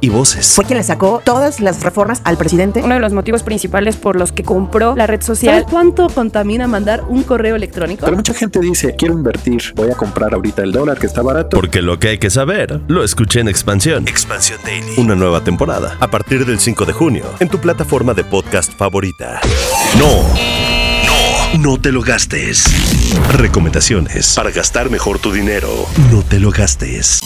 y voces. Fue quien le sacó todas las reformas al presidente. Uno de los motivos principales por los que compró la red social. ¿Sabes cuánto contamina mandar un correo electrónico? Pero mucha gente dice, quiero invertir, voy a comprar ahorita el dólar que está barato. Porque lo que hay que saber, lo escuché en Expansión. Expansión Daily. Una nueva temporada, a partir del 5 de junio, en tu plataforma de podcast favorita. No. No, no te lo gastes. Recomendaciones para gastar mejor tu dinero. No te lo gastes.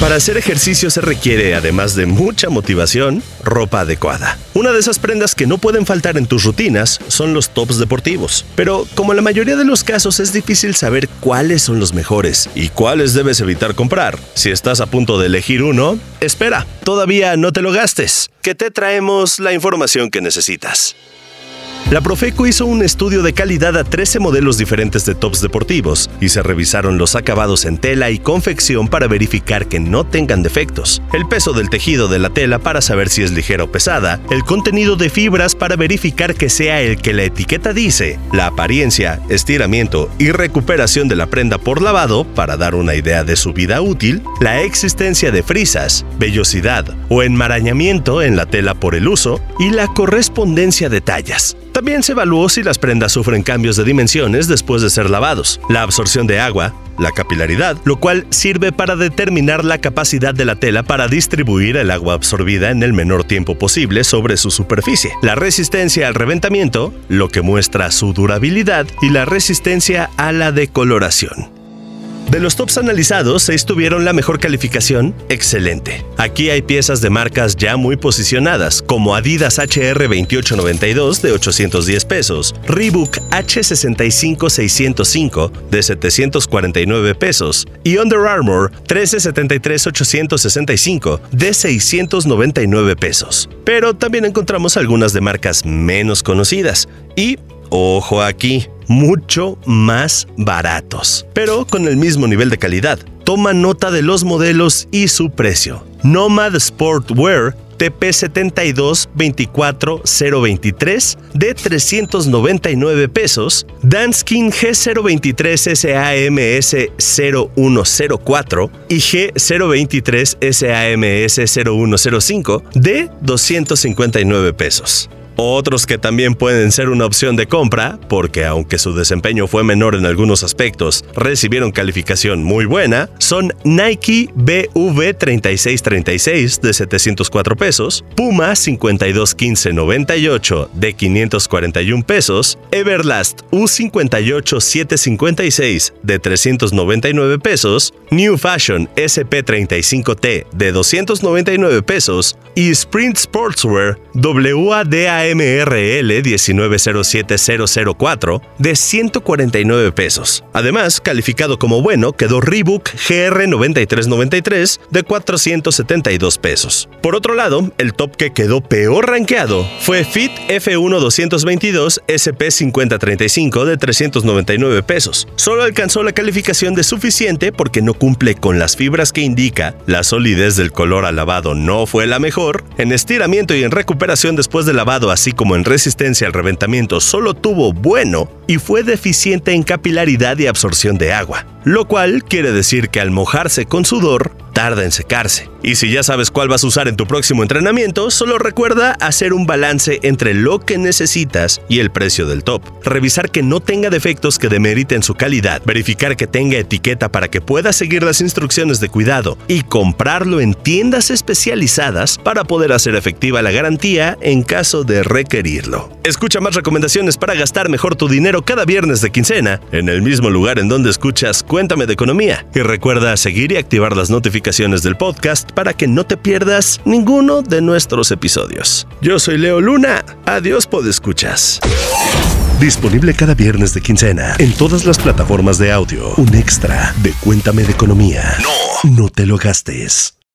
Para hacer ejercicio se requiere, además de mucha motivación, ropa adecuada. Una de esas prendas que no pueden faltar en tus rutinas son los tops deportivos. Pero como en la mayoría de los casos es difícil saber cuáles son los mejores y cuáles debes evitar comprar. Si estás a punto de elegir uno, espera, todavía no te lo gastes, que te traemos la información que necesitas. La Profeco hizo un estudio de calidad a 13 modelos diferentes de tops deportivos y se revisaron los acabados en tela y confección para verificar que no tengan defectos, el peso del tejido de la tela para saber si es ligera o pesada, el contenido de fibras para verificar que sea el que la etiqueta dice, la apariencia, estiramiento y recuperación de la prenda por lavado para dar una idea de su vida útil, la existencia de frisas, vellosidad o enmarañamiento en la tela por el uso y la correspondencia de tallas. También se evaluó si las prendas sufren cambios de dimensiones después de ser lavados, la absorción de agua, la capilaridad, lo cual sirve para determinar la capacidad de la tela para distribuir el agua absorbida en el menor tiempo posible sobre su superficie, la resistencia al reventamiento, lo que muestra su durabilidad, y la resistencia a la decoloración. De los tops analizados, seis tuvieron la mejor calificación, excelente. Aquí hay piezas de marcas ya muy posicionadas, como Adidas HR2892 de 810 pesos, Reebok H65605 de 749 pesos y Under Armour 1373865 de 699 pesos. Pero también encontramos algunas de marcas menos conocidas y, ojo aquí, mucho más baratos, pero con el mismo nivel de calidad. Toma nota de los modelos y su precio. Nomad Sportwear TP72 24023 de 399 pesos, Danskin G023 SAMS 0104 y G023 SAMS 0105 de 259 pesos. Otros que también pueden ser una opción de compra, porque aunque su desempeño fue menor en algunos aspectos, recibieron calificación muy buena, son Nike BV3636 de 704 pesos, Puma 521598 de 541 pesos, Everlast U58756 de 399 pesos, New Fashion SP35T de 299 pesos y Sprint Sportswear WADAM MRL 1907004 de 149 pesos. Además, calificado como bueno quedó Reebok GR 9393 de 472 pesos. Por otro lado, el top que quedó peor rankeado fue Fit F1 222 SP 5035 de 399 pesos. Solo alcanzó la calificación de suficiente porque no cumple con las fibras que indica, la solidez del color al lavado no fue la mejor, en estiramiento y en recuperación después de lavado así como en resistencia al reventamiento solo tuvo bueno y fue deficiente en capilaridad y absorción de agua, lo cual quiere decir que al mojarse con sudor, tarda en secarse. Y si ya sabes cuál vas a usar en tu próximo entrenamiento, solo recuerda hacer un balance entre lo que necesitas y el precio del top. Revisar que no tenga defectos que demeriten su calidad, verificar que tenga etiqueta para que puedas seguir las instrucciones de cuidado y comprarlo en tiendas especializadas para poder hacer efectiva la garantía en caso de requerirlo. Escucha más recomendaciones para gastar mejor tu dinero cada viernes de quincena en el mismo lugar en donde escuchas Cuéntame de Economía y recuerda seguir y activar las notificaciones del podcast para que no te pierdas ninguno de nuestros episodios. Yo soy Leo Luna. Adiós, podescuchas. Disponible cada viernes de quincena en todas las plataformas de audio. Un extra de Cuéntame de Economía. No. No te lo gastes.